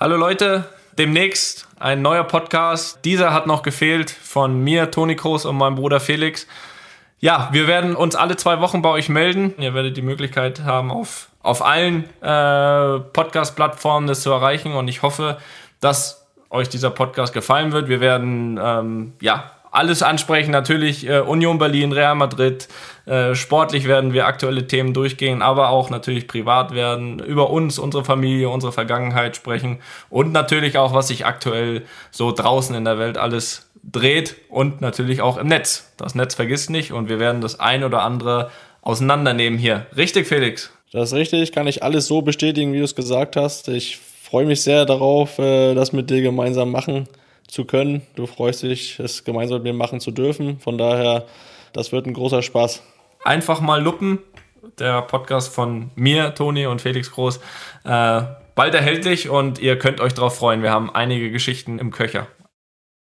Hallo Leute, demnächst ein neuer Podcast. Dieser hat noch gefehlt von mir, Toni Kroos und meinem Bruder Felix. Ja, wir werden uns alle zwei Wochen bei euch melden. Ihr werdet die Möglichkeit haben, auf, auf allen äh, Podcast-Plattformen das zu erreichen. Und ich hoffe, dass euch dieser Podcast gefallen wird. Wir werden ähm, ja alles ansprechen. Natürlich äh, Union Berlin, Real Madrid. Äh, sportlich werden wir aktuelle Themen durchgehen, aber auch natürlich privat werden, über uns, unsere Familie, unsere Vergangenheit sprechen und natürlich auch, was sich aktuell so draußen in der Welt alles dreht und natürlich auch im Netz. Das Netz vergisst nicht und wir werden das ein oder andere auseinandernehmen hier. Richtig, Felix? Das ist richtig, kann ich alles so bestätigen, wie du es gesagt hast. Ich freue mich sehr darauf, äh, das mit dir gemeinsam machen zu können. Du freust dich, es gemeinsam mit mir machen zu dürfen. Von daher, das wird ein großer Spaß. Einfach mal luppen. Der Podcast von mir, Toni und Felix Groß. Äh, bald erhältlich und ihr könnt euch darauf freuen. Wir haben einige Geschichten im Köcher.